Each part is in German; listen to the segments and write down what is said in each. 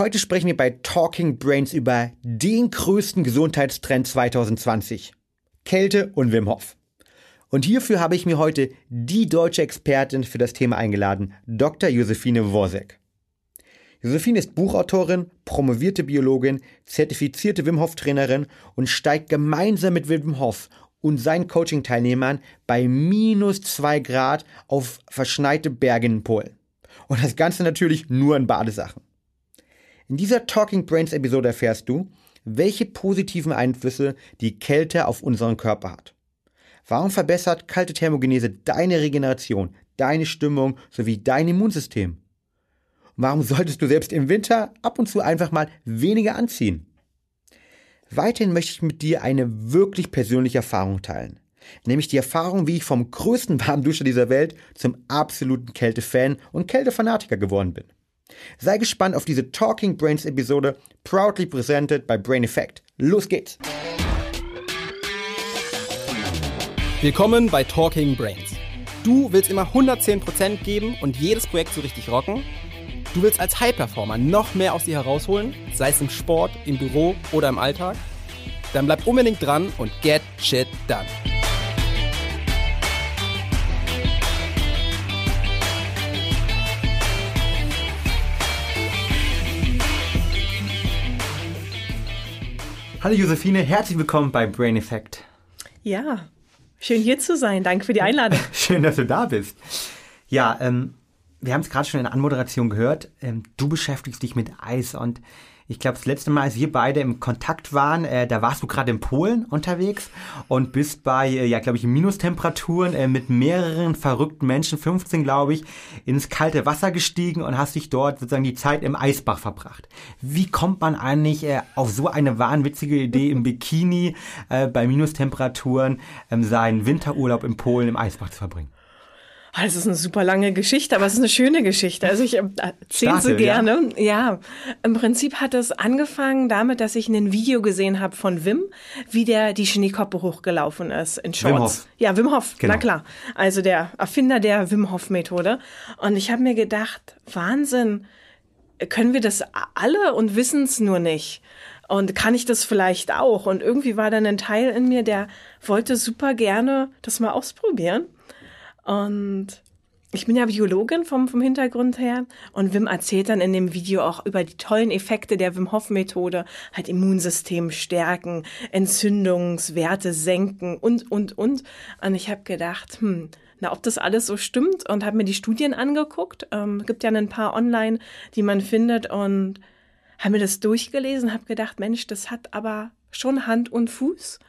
Heute sprechen wir bei Talking Brains über den größten Gesundheitstrend 2020. Kälte und Wim Hof. Und hierfür habe ich mir heute die deutsche Expertin für das Thema eingeladen, Dr. Josephine Worsek. Josephine ist Buchautorin, promovierte Biologin, zertifizierte Wim Hof Trainerin und steigt gemeinsam mit Wim Hof und seinen Coaching-Teilnehmern bei minus zwei Grad auf verschneite Berge in Polen. Und das Ganze natürlich nur in Badesachen. In dieser Talking Brains Episode erfährst du, welche positiven Einflüsse die Kälte auf unseren Körper hat. Warum verbessert kalte Thermogenese deine Regeneration, deine Stimmung sowie dein Immunsystem? Warum solltest du selbst im Winter ab und zu einfach mal weniger anziehen? Weiterhin möchte ich mit dir eine wirklich persönliche Erfahrung teilen. Nämlich die Erfahrung, wie ich vom größten Warmduscher dieser Welt zum absoluten Kältefan und Kältefanatiker geworden bin. Sei gespannt auf diese Talking Brains Episode, proudly presented by Brain Effect. Los geht's! Willkommen bei Talking Brains. Du willst immer 110% geben und jedes Projekt so richtig rocken? Du willst als High-Performer noch mehr aus dir herausholen, sei es im Sport, im Büro oder im Alltag? Dann bleib unbedingt dran und get shit done. Hallo Josephine, herzlich willkommen bei Brain Effect. Ja, schön hier zu sein. Danke für die Einladung. Schön, dass du da bist. Ja, ähm, wir haben es gerade schon in der Anmoderation gehört, ähm, du beschäftigst dich mit Eis und ich glaube, das letzte Mal, als wir beide im Kontakt waren, äh, da warst du gerade in Polen unterwegs und bist bei, äh, ja, glaube ich, Minustemperaturen äh, mit mehreren verrückten Menschen, 15 glaube ich, ins kalte Wasser gestiegen und hast dich dort sozusagen die Zeit im Eisbach verbracht. Wie kommt man eigentlich äh, auf so eine wahnwitzige Idee im Bikini äh, bei Minustemperaturen ähm, seinen Winterurlaub in Polen im Eisbach zu verbringen? Ah, das ist eine super lange Geschichte, aber es ist eine schöne Geschichte. Also ich äh, erzähle sie gerne. Ja. ja, im Prinzip hat es angefangen damit, dass ich ein Video gesehen habe von Wim, wie der die Schneekoppe hochgelaufen ist in Shorts. Wim Hof. Ja, Wim Hof, genau. na klar. Also der Erfinder der Wim Hof Methode. Und ich habe mir gedacht, Wahnsinn, können wir das alle und wissen es nur nicht? Und kann ich das vielleicht auch? Und irgendwie war dann ein Teil in mir, der wollte super gerne das mal ausprobieren. Und ich bin ja Biologin vom, vom Hintergrund her und Wim erzählt dann in dem Video auch über die tollen Effekte der Wim Hof Methode, halt Immunsystem stärken, Entzündungswerte senken und, und, und. Und ich habe gedacht, hm, na, ob das alles so stimmt und habe mir die Studien angeguckt. Ähm, gibt ja ein paar online, die man findet und habe mir das durchgelesen, habe gedacht, Mensch, das hat aber schon Hand und Fuß.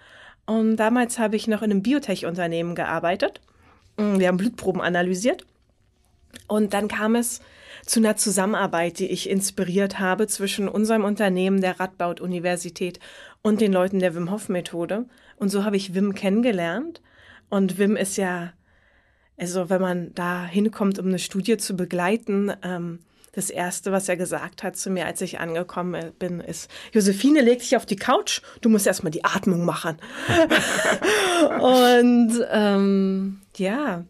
Und damals habe ich noch in einem Biotech-Unternehmen gearbeitet wir haben Blutproben analysiert. Und dann kam es zu einer Zusammenarbeit, die ich inspiriert habe zwischen unserem Unternehmen, der Radboud-Universität und den Leuten der Wim Hof Methode. Und so habe ich Wim kennengelernt. Und Wim ist ja, also wenn man da hinkommt, um eine Studie zu begleiten, ähm, das erste, was er gesagt hat zu mir, als ich angekommen bin, ist, Josephine, leg dich auf die Couch, du musst erstmal die Atmung machen. und ähm, ja,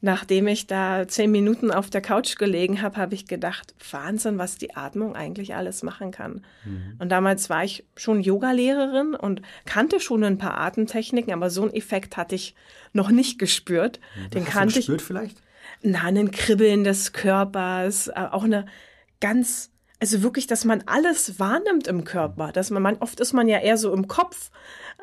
nachdem ich da zehn Minuten auf der Couch gelegen habe, habe ich gedacht, Wahnsinn, was die Atmung eigentlich alles machen kann. Mhm. Und damals war ich schon Yogalehrerin und kannte schon ein paar Atemtechniken, aber so einen Effekt hatte ich noch nicht gespürt. Was Den kannte ich. vielleicht? na, ein Kribbeln des Körpers, äh, auch eine ganz, also wirklich, dass man alles wahrnimmt im Körper, dass man, man oft ist man ja eher so im Kopf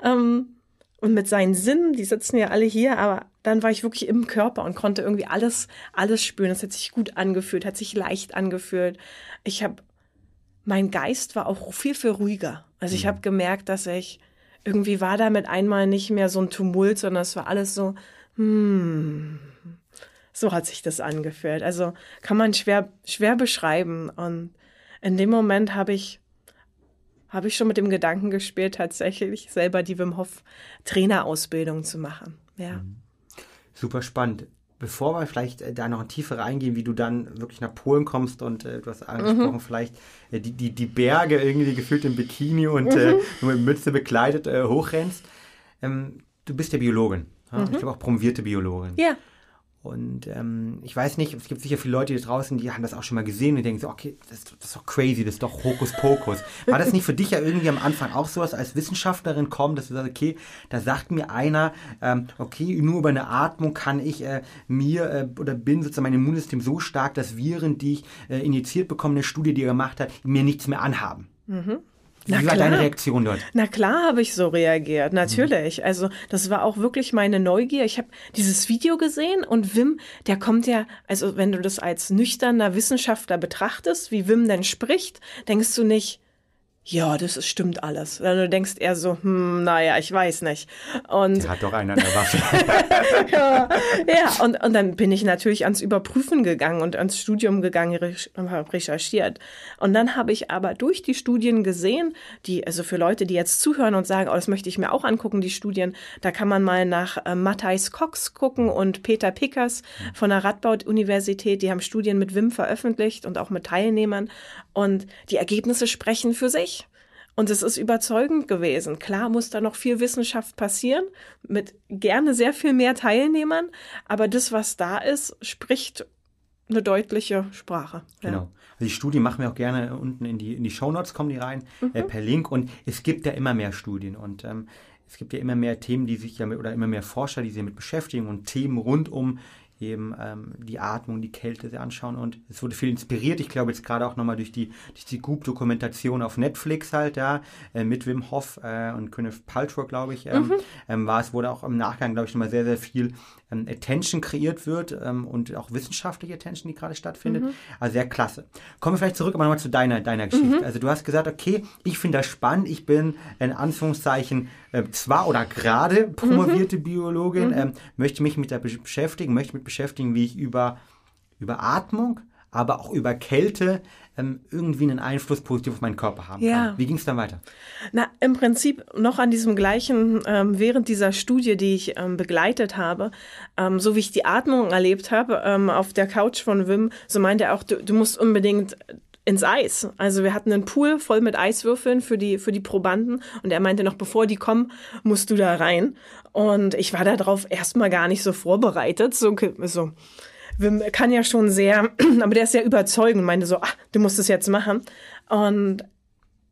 ähm, und mit seinen Sinnen, die sitzen ja alle hier, aber dann war ich wirklich im Körper und konnte irgendwie alles, alles spüren. Es hat sich gut angefühlt, hat sich leicht angefühlt. Ich habe, mein Geist war auch viel, viel ruhiger. Also ich mhm. habe gemerkt, dass ich irgendwie war da mit einmal nicht mehr so ein Tumult, sondern es war alles so, hm, so hat sich das angefühlt. Also kann man schwer, schwer beschreiben. Und in dem Moment habe ich, habe ich schon mit dem Gedanken gespielt, tatsächlich selber die Wim Hof Trainerausbildung zu machen. Ja. Mhm. Super spannend. Bevor wir vielleicht äh, da noch in tiefer reingehen, wie du dann wirklich nach Polen kommst und äh, du hast angesprochen, mhm. vielleicht äh, die, die, die Berge irgendwie gefühlt im Bikini und mhm. äh, nur mit Mütze bekleidet äh, hochrennst. Ähm, du bist ja Biologin. Ja? Mhm. Ich glaube auch promovierte Biologin. Ja. Und ähm, ich weiß nicht, es gibt sicher viele Leute hier draußen, die haben das auch schon mal gesehen und denken so, okay, das, das ist doch crazy, das ist doch Hokuspokus. War das nicht für dich ja irgendwie am Anfang auch sowas als Wissenschaftlerin kommen, dass du sagst, okay, da sagt mir einer, ähm, okay, nur über eine Atmung kann ich äh, mir äh, oder bin sozusagen mein Immunsystem so stark, dass Viren, die ich äh, injiziert bekomme, eine Studie, die er gemacht hat, mir nichts mehr anhaben. Mhm. Wie Na war deine Reaktion dort? Na klar habe ich so reagiert, natürlich. Mhm. Also das war auch wirklich meine Neugier. Ich habe dieses Video gesehen und Wim, der kommt ja, also wenn du das als nüchterner Wissenschaftler betrachtest, wie Wim denn spricht, denkst du nicht, ja, das ist, stimmt alles. Du denkst eher so, hm, naja, ich weiß nicht. Und der hat doch einen an der Waffe. ja, ja und, und dann bin ich natürlich ans Überprüfen gegangen und ans Studium gegangen, habe recherchiert. Und dann habe ich aber durch die Studien gesehen, die, also für Leute, die jetzt zuhören und sagen, oh, das möchte ich mir auch angucken, die Studien, da kann man mal nach äh, Matthijs Cox gucken und Peter Pickers von der Radboud-Universität, die haben Studien mit WIM veröffentlicht und auch mit Teilnehmern. Und die Ergebnisse sprechen für sich. Und es ist überzeugend gewesen. Klar muss da noch viel Wissenschaft passieren, mit gerne sehr viel mehr Teilnehmern, aber das, was da ist, spricht eine deutliche Sprache. Ja. Genau. Also die Studie machen wir auch gerne unten in die, in die Shownotes, kommen die rein, mhm. äh, per Link. Und es gibt ja immer mehr Studien und ähm, es gibt ja immer mehr Themen, die sich ja mit, oder immer mehr Forscher, die sich damit beschäftigen und Themen rund um eben ähm, die Atmung, die Kälte sich anschauen und es wurde viel inspiriert. Ich glaube jetzt gerade auch nochmal durch die, durch die Goop-Dokumentation auf Netflix halt, ja, äh, mit Wim Hof äh, und Gwyneth Paltrow, glaube ich, ähm, mhm. ähm, war es, wurde auch im Nachgang, glaube ich, nochmal sehr, sehr viel ähm, Attention kreiert wird ähm, und auch wissenschaftliche Attention, die gerade stattfindet. Mhm. Also sehr klasse. Kommen wir vielleicht zurück aber nochmal zu deiner, deiner Geschichte. Mhm. Also du hast gesagt, okay, ich finde das spannend, ich bin in Anführungszeichen äh, zwar oder gerade promovierte mhm. Biologin, mhm. ähm, möchte mich mit der beschäftigen, möchte mich beschäftigen, wie ich über, über Atmung, aber auch über Kälte ähm, irgendwie einen Einfluss positiv auf meinen Körper haben ja. kann. Wie ging es dann weiter? Na, im Prinzip noch an diesem gleichen, ähm, während dieser Studie, die ich ähm, begleitet habe, ähm, so wie ich die Atmung erlebt habe, ähm, auf der Couch von Wim, so meinte er auch, du, du musst unbedingt ins Eis. Also wir hatten einen Pool voll mit Eiswürfeln für die, für die Probanden und er meinte noch, bevor die kommen, musst du da rein. Und ich war darauf erstmal gar nicht so vorbereitet. So, so Wim kann ja schon sehr, aber der ist sehr überzeugend meinte so, ach, du musst es jetzt machen. Und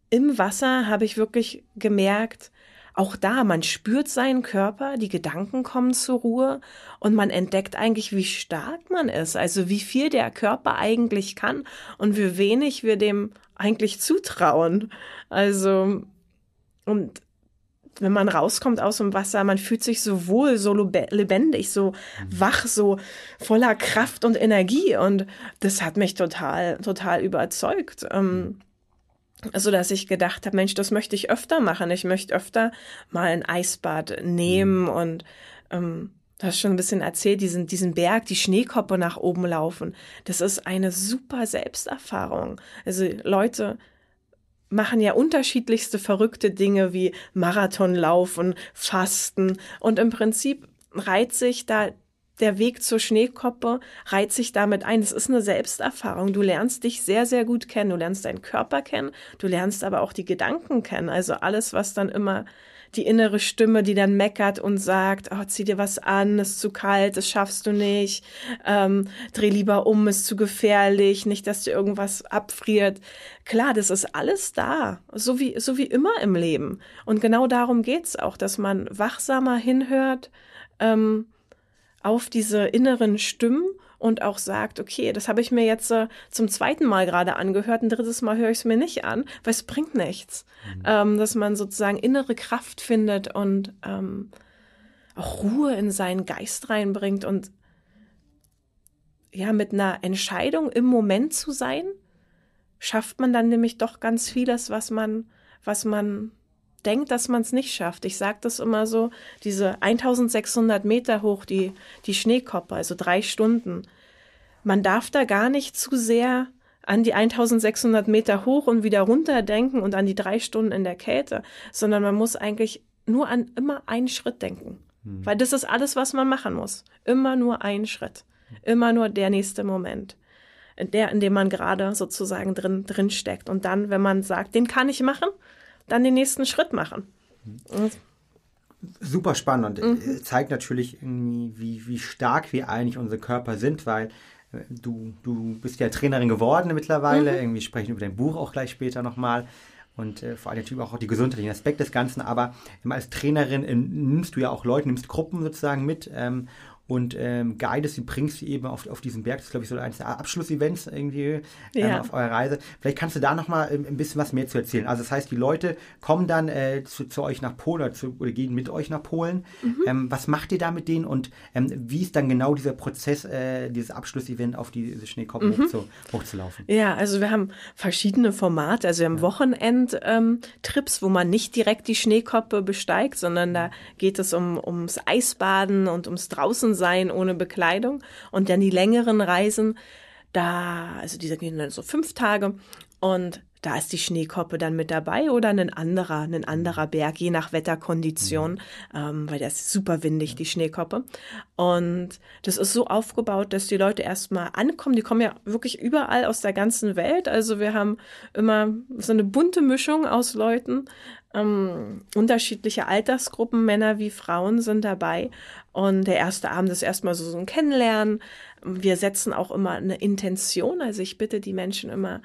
im Wasser habe ich wirklich gemerkt, auch da, man spürt seinen Körper, die Gedanken kommen zur Ruhe und man entdeckt eigentlich, wie stark man ist, also wie viel der Körper eigentlich kann und wie wenig wir dem eigentlich zutrauen. Also, und wenn man rauskommt aus dem Wasser, man fühlt sich so wohl, so lebendig, so wach, so voller Kraft und Energie. Und das hat mich total, total überzeugt. Ähm, so dass ich gedacht habe, Mensch, das möchte ich öfter machen. Ich möchte öfter mal ein Eisbad nehmen und ähm, Du hast schon ein bisschen erzählt, diesen, diesen Berg, die Schneekoppe nach oben laufen. Das ist eine super Selbsterfahrung. Also Leute machen ja unterschiedlichste verrückte Dinge wie Marathonlaufen, Fasten und im Prinzip reiht sich da der Weg zur Schneekoppe reiht sich damit ein. Es ist eine Selbsterfahrung. Du lernst dich sehr, sehr gut kennen. Du lernst deinen Körper kennen. Du lernst aber auch die Gedanken kennen. Also alles, was dann immer die innere Stimme, die dann meckert und sagt, oh, zieh dir was an, ist zu kalt, das schaffst du nicht, ähm, dreh lieber um, ist zu gefährlich, nicht, dass dir irgendwas abfriert. Klar, das ist alles da, so wie, so wie immer im Leben. Und genau darum geht's auch, dass man wachsamer hinhört ähm, auf diese inneren Stimmen und auch sagt, okay, das habe ich mir jetzt äh, zum zweiten Mal gerade angehört, ein drittes Mal höre ich es mir nicht an, weil es bringt nichts. Mhm. Ähm, dass man sozusagen innere Kraft findet und ähm, auch Ruhe in seinen Geist reinbringt und ja, mit einer Entscheidung im Moment zu sein, schafft man dann nämlich doch ganz vieles, was man, was man denkt, dass man es nicht schafft. Ich sage das immer so, diese 1600 Meter hoch, die, die Schneekoppe, also drei Stunden. Man darf da gar nicht zu sehr an die 1600 Meter hoch und wieder runter denken und an die drei Stunden in der Kälte, sondern man muss eigentlich nur an immer einen Schritt denken. Hm. Weil das ist alles, was man machen muss. Immer nur einen Schritt. Immer nur der nächste Moment. Der, in dem man gerade sozusagen drin, drin steckt. Und dann, wenn man sagt, den kann ich machen, dann den nächsten Schritt machen. Super spannend und mhm. zeigt natürlich irgendwie, wie, wie stark wir eigentlich unsere Körper sind, weil du, du bist ja Trainerin geworden mittlerweile. Mhm. Irgendwie sprechen über dein Buch auch gleich später nochmal und äh, vor allem natürlich auch die gesundheitlichen Aspekte des Ganzen. Aber als Trainerin äh, nimmst du ja auch Leute, nimmst Gruppen sozusagen mit ähm, und ähm, guidest sie, bringst sie eben auf, auf diesen Berg. Das ist, glaube ich, so eines der Abschlussevents irgendwie ähm, ja. auf eurer Reise. Vielleicht kannst du da nochmal ähm, ein bisschen was mehr zu erzählen. Also das heißt, die Leute kommen dann äh, zu, zu, euch nach Polen oder, zu, oder, gehen mit euch nach Polen. Mhm. Ähm, was macht ihr da mit denen und ähm, wie ist dann genau dieser Prozess, äh, dieses Abschlussevent auf diese Schneekoppen mhm. hochzu, hochzulaufen? Ja, also wir haben verschiedene Formate. Also wir haben ja. Wochenend-Trips, wo man nicht direkt die Schneekoppe besteigt, sondern da geht es um, ums Eisbaden und ums draußen sein ohne Bekleidung. Und dann die längeren Reisen, da, also diese gehen dann so fünf Tage und da ist die Schneekoppe dann mit dabei oder ein anderer, ein anderer Berg, je nach Wetterkondition, mhm. ähm, weil der ist super windig, die Schneekoppe. Und das ist so aufgebaut, dass die Leute erstmal ankommen. Die kommen ja wirklich überall aus der ganzen Welt. Also wir haben immer so eine bunte Mischung aus Leuten. Ähm, unterschiedliche Altersgruppen, Männer wie Frauen sind dabei. Und der erste Abend ist erstmal so, so ein Kennenlernen. Wir setzen auch immer eine Intention. Also ich bitte die Menschen immer,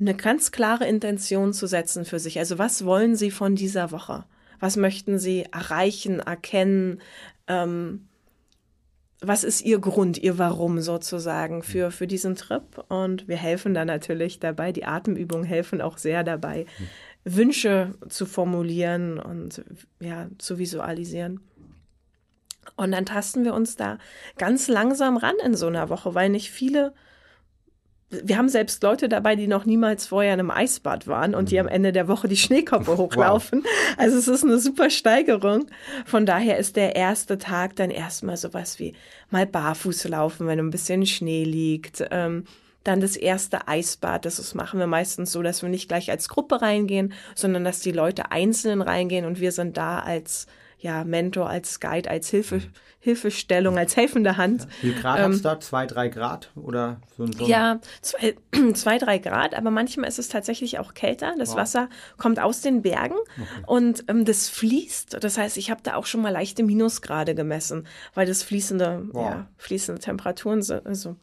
eine ganz klare Intention zu setzen für sich. Also was wollen sie von dieser Woche? Was möchten sie erreichen, erkennen? Ähm, was ist ihr Grund, ihr Warum sozusagen für, für diesen Trip? Und wir helfen da natürlich dabei. Die Atemübungen helfen auch sehr dabei, Wünsche zu formulieren und ja, zu visualisieren. Und dann tasten wir uns da ganz langsam ran in so einer Woche, weil nicht viele wir haben selbst Leute dabei, die noch niemals vorher in einem Eisbad waren und die am Ende der Woche die Schneekoppe hochlaufen. Wow. Also es ist eine super Steigerung. Von daher ist der erste Tag dann erstmal sowas wie mal barfuß laufen, wenn ein bisschen Schnee liegt. Ähm, dann das erste Eisbad, das machen wir meistens so, dass wir nicht gleich als Gruppe reingehen, sondern dass die Leute einzeln reingehen und wir sind da als ja, Mentor, als Guide, als Hilfe, Hilfestellung, als helfende Hand. Wie Grad ähm, hat es da? Zwei, drei Grad oder so, so Ja, zwei, zwei, drei Grad, aber manchmal ist es tatsächlich auch kälter. Das wow. Wasser kommt aus den Bergen okay. und ähm, das fließt. Das heißt, ich habe da auch schon mal leichte Minusgrade gemessen, weil das fließende, wow. ja, fließende Temperaturen sind. Also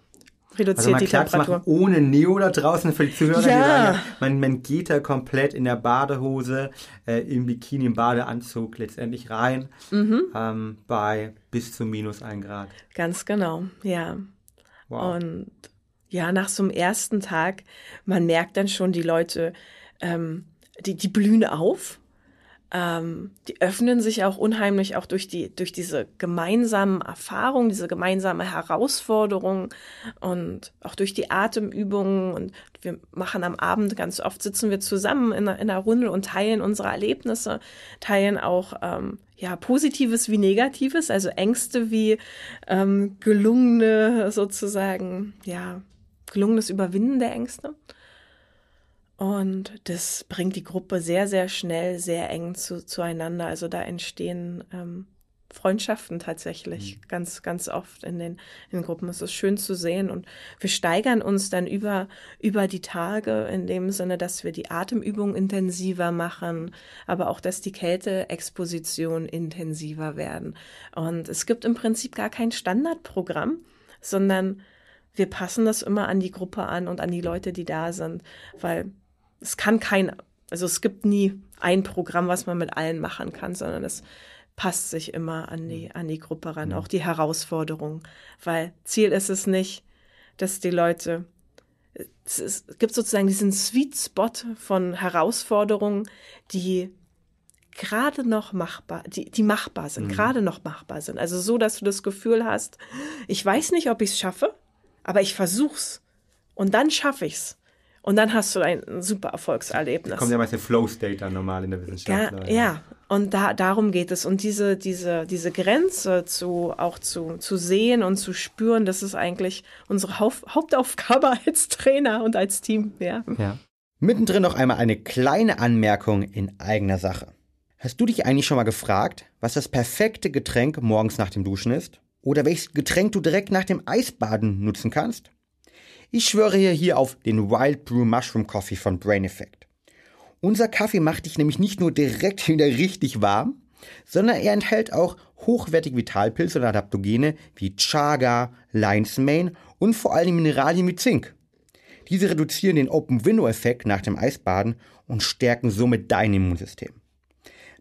reduziert also die Temperatur. Machen ohne Neo da draußen für die Zuhörer, ja. die sagen, man, man geht da komplett in der Badehose, äh, im Bikini, im Badeanzug letztendlich rein, mhm. ähm, bei bis zu minus ein Grad. Ganz genau, ja. Wow. Und ja, nach so einem ersten Tag, man merkt dann schon, die Leute, ähm, die, die blühen auf ähm, die öffnen sich auch unheimlich auch durch die durch diese gemeinsamen Erfahrungen, diese gemeinsame Herausforderung und auch durch die Atemübungen und wir machen am Abend ganz oft sitzen wir zusammen in einer, in einer Runde und teilen unsere Erlebnisse, teilen auch ähm, ja Positives wie Negatives, also Ängste wie ähm, gelungene sozusagen ja gelungenes Überwinden der Ängste. Und das bringt die Gruppe sehr, sehr schnell, sehr eng zu, zueinander. Also da entstehen ähm, Freundschaften tatsächlich mhm. ganz, ganz oft in den, in den Gruppen. Es ist schön zu sehen und wir steigern uns dann über, über die Tage in dem Sinne, dass wir die Atemübung intensiver machen, aber auch, dass die Kälteexposition intensiver werden. Und es gibt im Prinzip gar kein Standardprogramm, sondern wir passen das immer an die Gruppe an und an die Leute, die da sind, weil es kann kein, also es gibt nie ein Programm, was man mit allen machen kann, sondern es passt sich immer an die, an die Gruppe ran, auch die Herausforderung. Weil Ziel ist es nicht, dass die Leute, es, ist, es gibt sozusagen diesen Sweet Spot von Herausforderungen, die gerade noch machbar, die, die machbar sind, mhm. gerade noch machbar sind. Also so, dass du das Gefühl hast, ich weiß nicht, ob ich es schaffe, aber ich versuch's. Und dann schaffe ich's. Und dann hast du ein super Erfolgserlebnis. kommt ja meist der Flow-State dann normal in der Wissenschaft. Ja, ja. und da, darum geht es. Und diese, diese, diese Grenze zu, auch zu, zu sehen und zu spüren, das ist eigentlich unsere Haupt Hauptaufgabe als Trainer und als Team. Ja. ja. Mittendrin noch einmal eine kleine Anmerkung in eigener Sache. Hast du dich eigentlich schon mal gefragt, was das perfekte Getränk morgens nach dem Duschen ist? Oder welches Getränk du direkt nach dem Eisbaden nutzen kannst? Ich schwöre hier auf den Wild Brew Mushroom Coffee von Brain Effect. Unser Kaffee macht dich nämlich nicht nur direkt wieder richtig warm, sondern er enthält auch hochwertige Vitalpilze und Adaptogene wie Chaga, Lion's Mane und vor allem Mineralien wie Zink. Diese reduzieren den Open-Window-Effekt nach dem Eisbaden und stärken somit dein Immunsystem.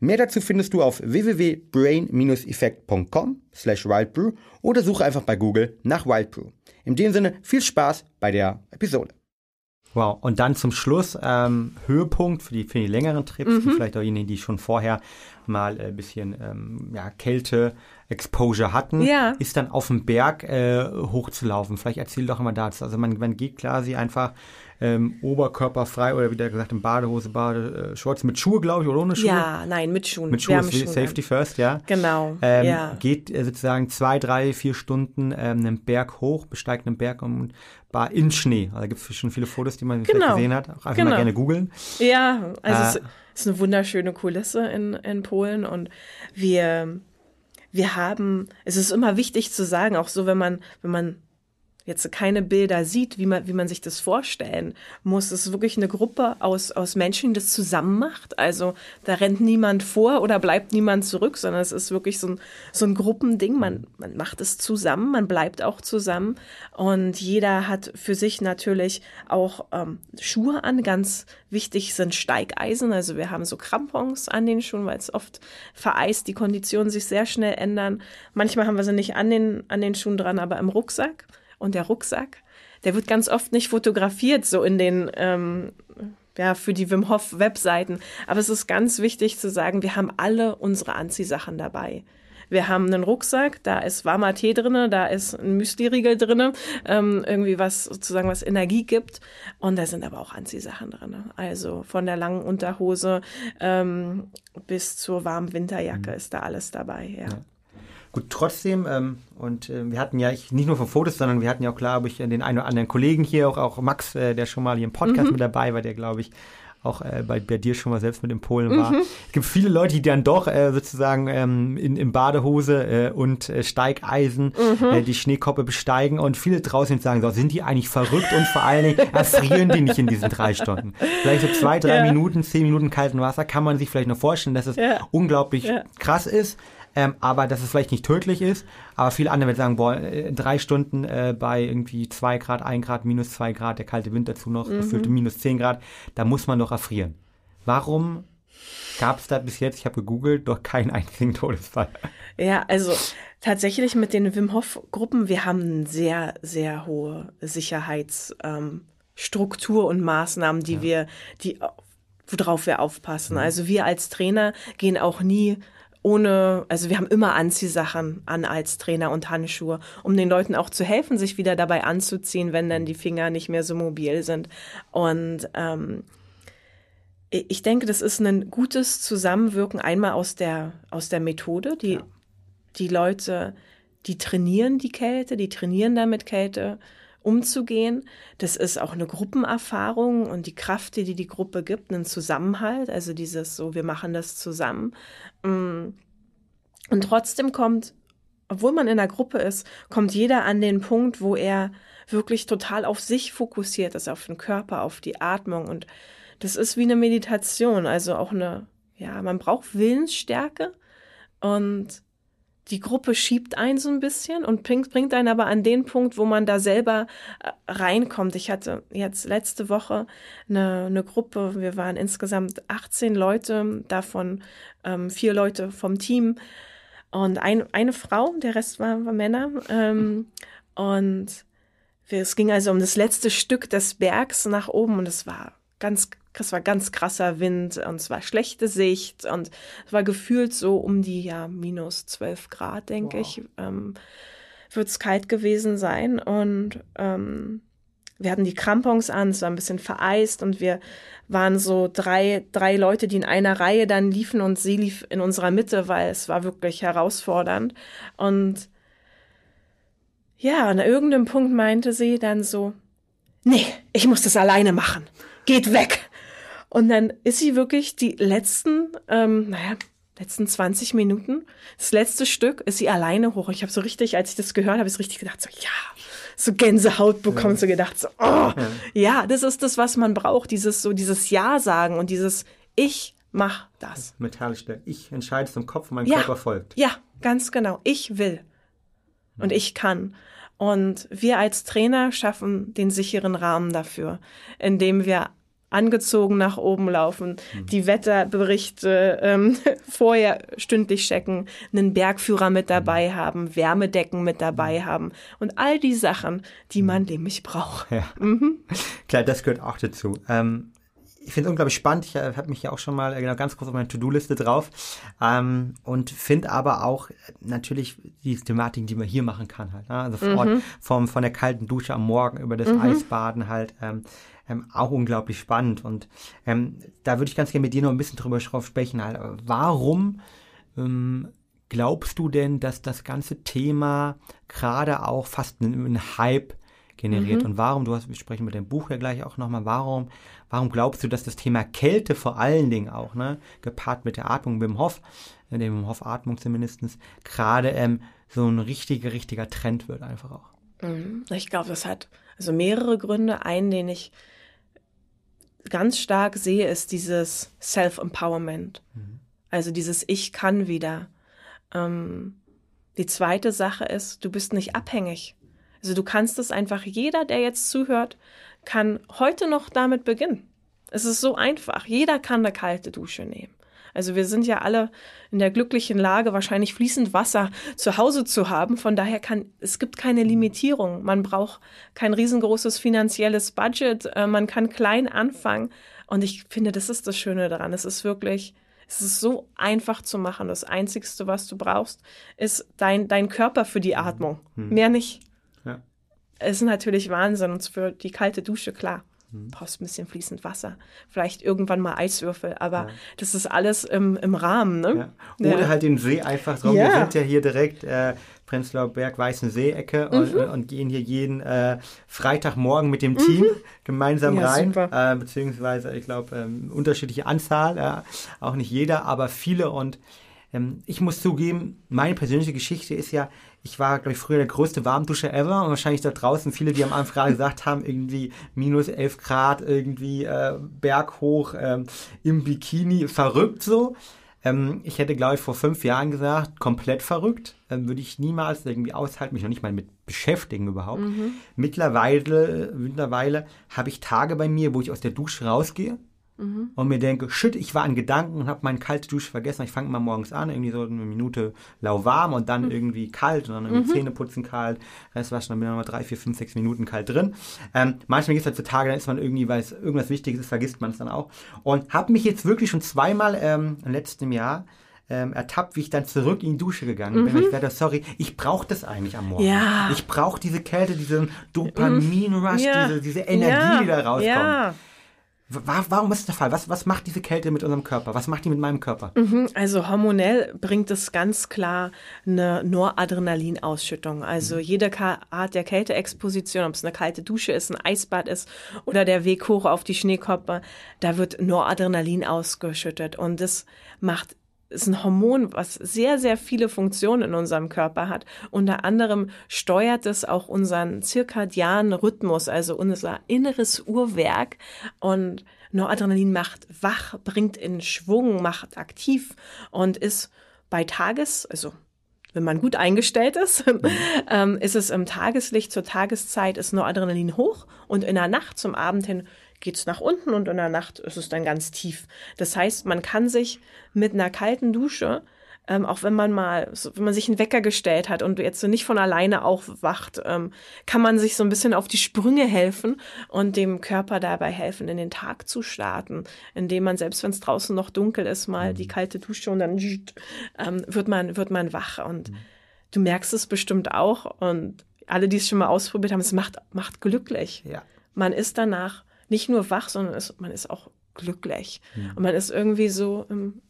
Mehr dazu findest du auf www.brain-effekt.com slash wildbrew oder suche einfach bei Google nach Wildbrew. In dem Sinne viel Spaß bei der Episode. Wow, und dann zum Schluss ähm, Höhepunkt für die, für die längeren Trips, mhm. vielleicht auch diejenigen, die schon vorher mal ein bisschen ähm, ja, Kälte, Exposure hatten, ja. ist dann auf dem Berg äh, hochzulaufen. Vielleicht erzähl doch mal dazu. Also man, man geht quasi einfach ähm, oberkörperfrei oder wieder gesagt in Badehose, Badeshorts mit Schuhe, glaube ich, oder ohne Schuhe? Ja, nein, mit Schuhen. Mit Schuhen, Safety first, ja. Genau. Ähm, ja. Geht äh, sozusagen zwei, drei, vier Stunden ähm, einen Berg hoch, besteigt einen Berg und war in Schnee. Also da gibt es schon viele Fotos, die man genau. gesehen hat. Auch einfach genau. mal gerne googeln. Ja, also äh, es ist eine wunderschöne Kulisse in, in Polen und wir wir haben, es ist immer wichtig zu sagen, auch so, wenn man, wenn man jetzt keine Bilder sieht, wie man, wie man sich das vorstellen muss. Es ist wirklich eine Gruppe aus, aus Menschen, die das zusammen macht. Also da rennt niemand vor oder bleibt niemand zurück, sondern es ist wirklich so ein, so ein Gruppending. Man, man macht es zusammen, man bleibt auch zusammen und jeder hat für sich natürlich auch ähm, Schuhe an. Ganz wichtig sind Steigeisen. Also wir haben so Krampons an den Schuhen, weil es oft vereist, die Konditionen sich sehr schnell ändern. Manchmal haben wir sie nicht an den, an den Schuhen dran, aber im Rucksack und der Rucksack, der wird ganz oft nicht fotografiert, so in den, ähm, ja, für die Wim Hof Webseiten. Aber es ist ganz wichtig zu sagen, wir haben alle unsere Anziehsachen dabei. Wir haben einen Rucksack, da ist warmer Tee drinne, da ist ein Müsli-Riegel drinne, ähm, irgendwie was sozusagen was Energie gibt. Und da sind aber auch Anziehsachen drinne. Also von der langen Unterhose ähm, bis zur warmen Winterjacke mhm. ist da alles dabei. Ja. ja. Gut, trotzdem, ähm, und äh, wir hatten ja ich, nicht nur von Fotos, sondern wir hatten ja auch, glaube ich, den einen oder anderen Kollegen hier, auch, auch Max, äh, der schon mal hier im Podcast mhm. mit dabei war, der, glaube ich, auch äh, bei, bei dir schon mal selbst mit in Polen war. Mhm. Es gibt viele Leute, die dann doch äh, sozusagen ähm, in, in Badehose äh, und äh, Steigeisen mhm. äh, die Schneekoppe besteigen und viele draußen sagen, so, sind die eigentlich verrückt und vor allen Dingen erfrieren die nicht in diesen drei Stunden. Vielleicht so zwei, drei ja. Minuten, zehn Minuten kalten Wasser kann man sich vielleicht noch vorstellen, dass es ja. unglaublich ja. krass ist ähm, aber dass es vielleicht nicht tödlich ist. Aber viele andere werden sagen, boah, äh, drei Stunden äh, bei irgendwie zwei Grad, ein Grad, minus zwei Grad, der kalte Wind dazu noch, mhm. gefühlte minus zehn Grad, da muss man doch erfrieren. Warum gab es da bis jetzt, ich habe gegoogelt, doch keinen einzigen Todesfall? Ja, also tatsächlich mit den Wim Hof Gruppen, wir haben eine sehr, sehr hohe Sicherheitsstruktur ähm, und Maßnahmen, die ja. wir, die worauf wir aufpassen. Mhm. Also wir als Trainer gehen auch nie ohne, also wir haben immer Anziehsachen an als Trainer und Handschuhe, um den Leuten auch zu helfen, sich wieder dabei anzuziehen, wenn dann die Finger nicht mehr so mobil sind. Und ähm, ich denke, das ist ein gutes Zusammenwirken einmal aus der, aus der Methode. Die, ja. die Leute, die trainieren die Kälte, die trainieren damit Kälte umzugehen. Das ist auch eine Gruppenerfahrung und die Kraft, die die Gruppe gibt, einen Zusammenhalt, also dieses so, wir machen das zusammen. Mm. Und trotzdem kommt, obwohl man in einer Gruppe ist, kommt jeder an den Punkt, wo er wirklich total auf sich fokussiert ist, auf den Körper, auf die Atmung und das ist wie eine Meditation, also auch eine, ja, man braucht Willensstärke und die Gruppe schiebt einen so ein bisschen und bringt, einen aber an den Punkt, wo man da selber äh, reinkommt. Ich hatte jetzt letzte Woche eine, eine Gruppe, wir waren insgesamt 18 Leute, davon ähm, vier Leute vom Team und ein, eine Frau, der Rest waren war Männer. Ähm, und es ging also um das letzte Stück des Bergs nach oben und es war ganz es war ganz krasser Wind und es war schlechte Sicht und es war gefühlt so um die ja minus 12 Grad, denke wow. ich, ähm, wird es kalt gewesen sein und ähm, wir hatten die Krampons an, es war ein bisschen vereist und wir waren so drei, drei Leute, die in einer Reihe dann liefen und sie lief in unserer Mitte, weil es war wirklich herausfordernd und ja, an irgendeinem Punkt meinte sie dann so, nee, ich muss das alleine machen. Geht weg. Und dann ist sie wirklich die letzten, ähm, naja, letzten 20 Minuten, das letzte Stück, ist sie alleine hoch. Ich habe so richtig, als ich das gehört habe, ist richtig gedacht, so ja, so Gänsehaut bekommen, ja. so gedacht, so, oh, ja. ja, das ist das, was man braucht, dieses so dieses Ja sagen und dieses Ich mach das. Metallisch, ich entscheide es im Kopf mein ja, Körper folgt. Ja, ganz genau. Ich will. Und ich kann. Und wir als Trainer schaffen den sicheren Rahmen dafür, indem wir angezogen nach oben laufen, mhm. die Wetterberichte ähm, vorher stündlich checken, einen Bergführer mit dabei mhm. haben, Wärmedecken mit dabei mhm. haben und all die Sachen, die man nämlich braucht. Ja. Mhm. Klar, das gehört auch dazu. Ähm, ich finde es unglaublich spannend. Ich äh, habe mich ja auch schon mal äh, genau, ganz kurz auf meine To-Do-Liste drauf ähm, und finde aber auch äh, natürlich die Thematiken, die man hier machen kann halt. Ne? Also vor mhm. vom, von der kalten Dusche am Morgen über das mhm. Eisbaden halt. Ähm, ähm, auch unglaublich spannend. Und ähm, da würde ich ganz gerne mit dir noch ein bisschen drüber sprechen. Halt. Warum ähm, glaubst du denn, dass das ganze Thema gerade auch fast einen, einen Hype generiert? Mhm. Und warum, du hast, wir sprechen mit dem Buch ja gleich auch nochmal, warum, warum glaubst du, dass das Thema Kälte vor allen Dingen auch, ne, gepaart mit der Atmung Wim Hof, äh, dem Wim Hof Atmung zumindestens gerade ähm, so ein richtiger, richtiger Trend wird einfach auch? Mhm. Ich glaube, das hat also mehrere Gründe. Einen, den ich ganz stark sehe, ist dieses Self-Empowerment. Mhm. Also dieses Ich kann wieder. Ähm, die zweite Sache ist, du bist nicht abhängig. Also du kannst es einfach, jeder, der jetzt zuhört, kann heute noch damit beginnen. Es ist so einfach. Jeder kann eine kalte Dusche nehmen. Also wir sind ja alle in der glücklichen Lage, wahrscheinlich fließend Wasser zu Hause zu haben. Von daher kann, es gibt keine Limitierung. Man braucht kein riesengroßes finanzielles Budget. Äh, man kann klein anfangen. Und ich finde, das ist das Schöne daran. Es ist wirklich, es ist so einfach zu machen. Das Einzigste, was du brauchst, ist dein, dein Körper für die Atmung. Hm. Mehr nicht. Ja. Es ist natürlich Wahnsinn und für die kalte Dusche, klar. Hm. brauchst ein bisschen fließend Wasser, vielleicht irgendwann mal Eiswürfel, aber ja. das ist alles im, im Rahmen. Ne? Ja. Oder ja. halt den See einfach drauf. Wir sind ja hier direkt äh, Prenzlauer Berg, Weißensee-Ecke mhm. und, und, gehen hier jeden äh, Freitagmorgen mit dem Team mhm. gemeinsam rein, äh, beziehungsweise ich glaube ähm, unterschiedliche Anzahl, auch nicht jeder, aber viele und ähm, ich muss zugeben, meine persönliche Geschichte ist ja, ich war, glaube ich, früher der größte Warmduscher ever und wahrscheinlich da draußen viele, die am Anfang gerade gesagt haben, irgendwie minus 11 Grad, irgendwie äh, berghoch ähm, im Bikini, verrückt so. Ähm, ich hätte, glaube ich, vor fünf Jahren gesagt, komplett verrückt. Ähm, würde ich niemals irgendwie aushalten, mich noch nicht mal mit beschäftigen überhaupt. Mhm. Mittlerweile, mittlerweile habe ich Tage bei mir, wo ich aus der Dusche rausgehe mhm. und mir denke, shit, ich war an Gedanken und habe meine kalte Dusche vergessen. Ich fange mal morgens an, irgendwie so eine Minute lauwarm und dann mhm. irgendwie kalt und dann irgendwie mhm. Zähne putzen kalt, Rest waschen, dann bin ich nochmal drei, vier, fünf, sechs Minuten kalt drin. Ähm, manchmal gibt es halt so Tage, dann ist man irgendwie, weil es irgendwas Wichtiges ist, vergisst man es dann auch. Und habe mich jetzt wirklich schon zweimal ähm, im letzten Jahr ähm, ertappt, wie ich dann zurück in die Dusche gegangen bin. Mhm. Ich dachte, sorry, ich brauche das eigentlich am Morgen. Ja. Ich brauche diese Kälte, diesen Dopamin-Rush, ja. diese, diese Energie, ja. die da rauskommt. Warum ist das der Fall? Was, was macht diese Kälte mit unserem Körper? Was macht die mit meinem Körper? Mhm, also hormonell bringt es ganz klar eine Noradrenalinausschüttung. Also mhm. jede Art der Kälteexposition, ob es eine kalte Dusche ist, ein Eisbad ist oder der Weg hoch auf die Schneekoppe, da wird Noradrenalin ausgeschüttet. Und das macht ist ein Hormon, was sehr, sehr viele Funktionen in unserem Körper hat. Unter anderem steuert es auch unseren zirkadianen Rhythmus, also unser inneres Uhrwerk. Und Noradrenalin macht wach, bringt in Schwung, macht aktiv und ist bei Tages, also wenn man gut eingestellt ist, mhm. ähm, ist es im Tageslicht zur Tageszeit ist Noradrenalin hoch und in der Nacht zum Abend hin geht's nach unten und in der Nacht ist es dann ganz tief. Das heißt, man kann sich mit einer kalten Dusche ähm, auch wenn man mal, wenn man sich einen Wecker gestellt hat und jetzt so nicht von alleine aufwacht, ähm, kann man sich so ein bisschen auf die Sprünge helfen und dem Körper dabei helfen, in den Tag zu starten, indem man, selbst wenn es draußen noch dunkel ist, mal die mhm. kalte Dusche und dann ähm, wird man, wird man wach und mhm. du merkst es bestimmt auch und alle, die es schon mal ausprobiert haben, es macht, macht glücklich. Ja. Man ist danach nicht nur wach, sondern es, man ist auch glücklich. Ja. Und man ist irgendwie so im,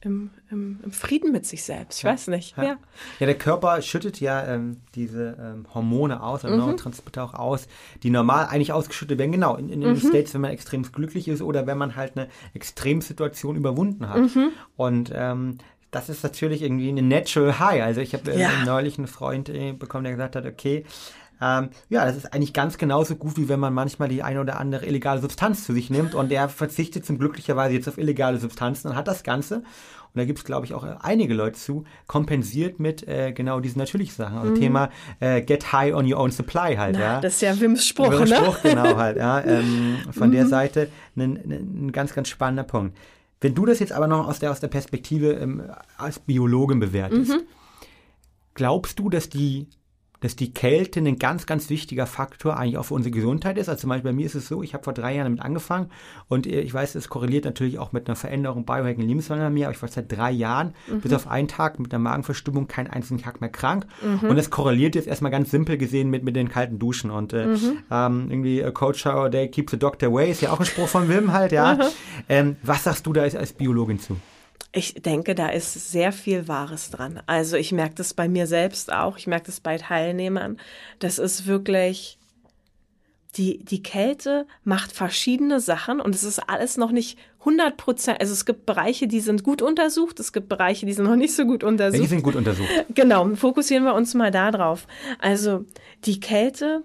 im, im, im, Frieden mit sich selbst. Ich ja. weiß nicht. Ja. ja. Ja. der Körper schüttet ja ähm, diese ähm, Hormone aus, also mhm. Neurotransmitter auch aus, die normal eigentlich ausgeschüttet werden. Genau, in, in den mhm. States, wenn man extrem glücklich ist oder wenn man halt eine Extremsituation überwunden hat. Mhm. Und ähm, das ist natürlich irgendwie eine natural high. Also ich habe äh, neulich einen Freund äh, bekommen, der gesagt hat, okay, Ähm, ja, das ist eigentlich ganz genauso gut, wie wenn man manchmal die eine oder andere illegale Substanz zu sich nimmt und der verzichtet zum glücklicherweise jetzt auf illegale Substanzen und hat das Ganze und da gibt es, glaube ich, auch einige Leute zu, kompensiert mit äh, genau diesen natürlichen Sachen. Also mhm. Thema äh, get high on your own supply halt, Na, ja. Das ist ja Wims Spruch, Wims ne? Spruch, genau halt, ja. Ähm, von mhm. der Seite ein, ein ganz, ganz spannender Punkt. Wenn du das jetzt aber noch aus der, aus der Perspektive ähm, als Biologin bewertest, mhm. glaubst du, dass die dass die Kälte ein ganz, ganz wichtiger Faktor eigentlich auch für unsere Gesundheit ist. Also zum Beispiel bei mir ist es so, ich habe vor drei Jahren damit angefangen und äh, ich weiß, es korreliert natürlich auch mit einer Veränderung Biohacking Lebenswandel bei mir, aber ich war seit drei Jahren mhm. bis auf einen Tag mit einer Magenverstimmung keinen einzigen Tag mehr krank. Mhm. Und das korreliert jetzt erstmal ganz simpel gesehen mit, mit den kalten Duschen. Und äh, mhm. ähm, irgendwie a Coach Shower Day keeps the doctor away ist ja auch ein Spruch von Wim halt, ja. Mhm. Ähm, was sagst du da als, als Biologin zu? Ich denke, da ist sehr viel Wahres dran. Also ich merke das bei mir selbst auch, ich merke das bei Teilnehmern. Das ist wirklich, die, die Kälte macht verschiedene Sachen und es ist alles noch nicht 100 Prozent. Also es gibt Bereiche, die sind gut untersucht, es gibt Bereiche, die sind noch nicht so gut untersucht. Die sind gut untersucht. Genau, fokussieren wir uns mal da drauf. Also die Kälte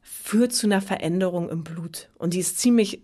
führt zu einer Veränderung im Blut und die ist ziemlich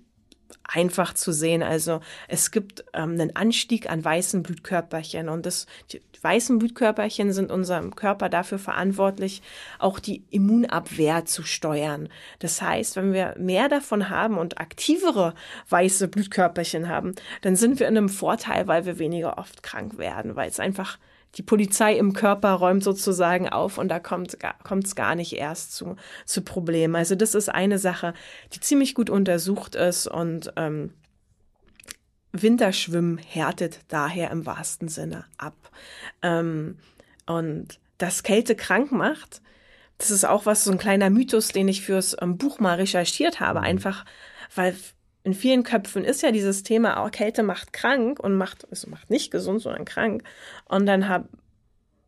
einfach zu sehen. Also es gibt ähm, einen Anstieg an weißen Blutkörperchen und das, die weißen Blutkörperchen sind unserem Körper dafür verantwortlich, auch die Immunabwehr zu steuern. Das heißt, wenn wir mehr davon haben und aktivere weiße Blutkörperchen haben, dann sind wir in einem Vorteil, weil wir weniger oft krank werden, weil es einfach die Polizei im Körper räumt sozusagen auf und da kommt es gar nicht erst zu, zu Problemen. Also das ist eine Sache, die ziemlich gut untersucht ist und ähm, Winterschwimmen härtet daher im wahrsten Sinne ab. Ähm, und das Kälte krank macht, das ist auch was, so ein kleiner Mythos, den ich fürs ähm, Buch mal recherchiert habe, mhm. einfach weil in vielen Köpfen ist ja dieses Thema, oh, Kälte macht krank und macht, also macht nicht gesund, sondern krank. Und dann hab,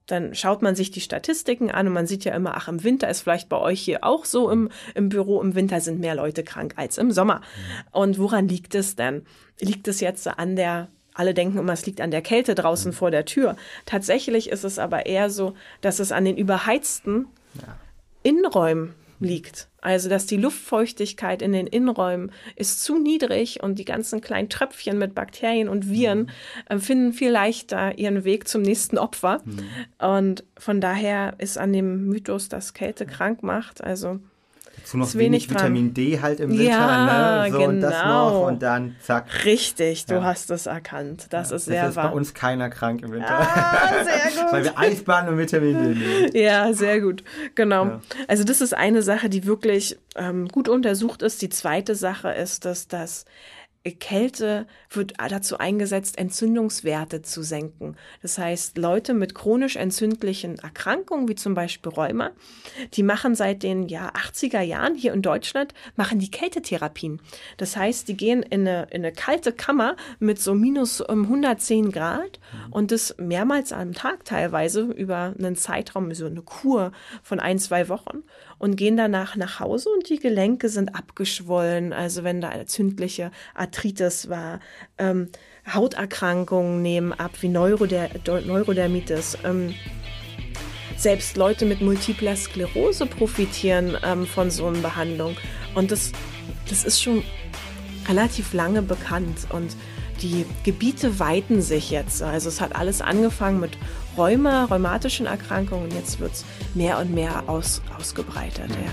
dann schaut man sich die Statistiken an und man sieht ja immer, ach, im Winter ist vielleicht bei euch hier auch so im, im Büro, im Winter sind mehr Leute krank als im Sommer. Mhm. Und woran liegt es denn? Liegt es jetzt an der alle denken immer, es liegt an der Kälte draußen mhm. vor der Tür. Tatsächlich ist es aber eher so, dass es an den überheizten ja. Innenräumen liegt. Also, dass die Luftfeuchtigkeit in den Innenräumen ist zu niedrig und die ganzen kleinen Tröpfchen mit Bakterien und Viren äh, finden viel leichter ihren Weg zum nächsten Opfer. Mhm. Und von daher ist an dem Mythos, dass Kälte krank macht, also Dazu noch wenig, wenig Vitamin D halt im Winter, ja, ne? So, genau. und das noch und dann zack. Richtig, du ja. hast es erkannt. Das ja, ist sehr ist wahr. bei uns keiner krank im Winter. Ah, sehr gut. Weil wir Eisbahn und Vitamin D nehmen. Ja, sehr gut. Genau. Ja. Also das ist eine Sache, die wirklich ähm, gut untersucht ist. Die zweite Sache ist, dass das Kälte wird dazu eingesetzt, Entzündungswerte zu senken. Das heißt, Leute mit chronisch entzündlichen Erkrankungen, wie zum Beispiel Rheuma, die machen seit den ja, 80er Jahren hier in Deutschland, machen die Kältetherapien. Das heißt, die gehen in eine, in eine kalte Kammer mit so minus 110 Grad mhm. und das mehrmals am Tag teilweise über einen Zeitraum, so eine Kur von ein, zwei Wochen und gehen danach nach Hause und die Gelenke sind abgeschwollen. Also wenn da entzündliche Arthritis war, ähm, Hauterkrankungen nehmen ab, wie Neuroder Neurodermitis. Ähm, selbst Leute mit multipler Sklerose profitieren ähm, von so einer Behandlung. Und das, das ist schon relativ lange bekannt. Und die Gebiete weiten sich jetzt. Also es hat alles angefangen mit Rheuma, rheumatischen Erkrankungen und jetzt wird es mehr und mehr aus, ausgebreitet. Ja.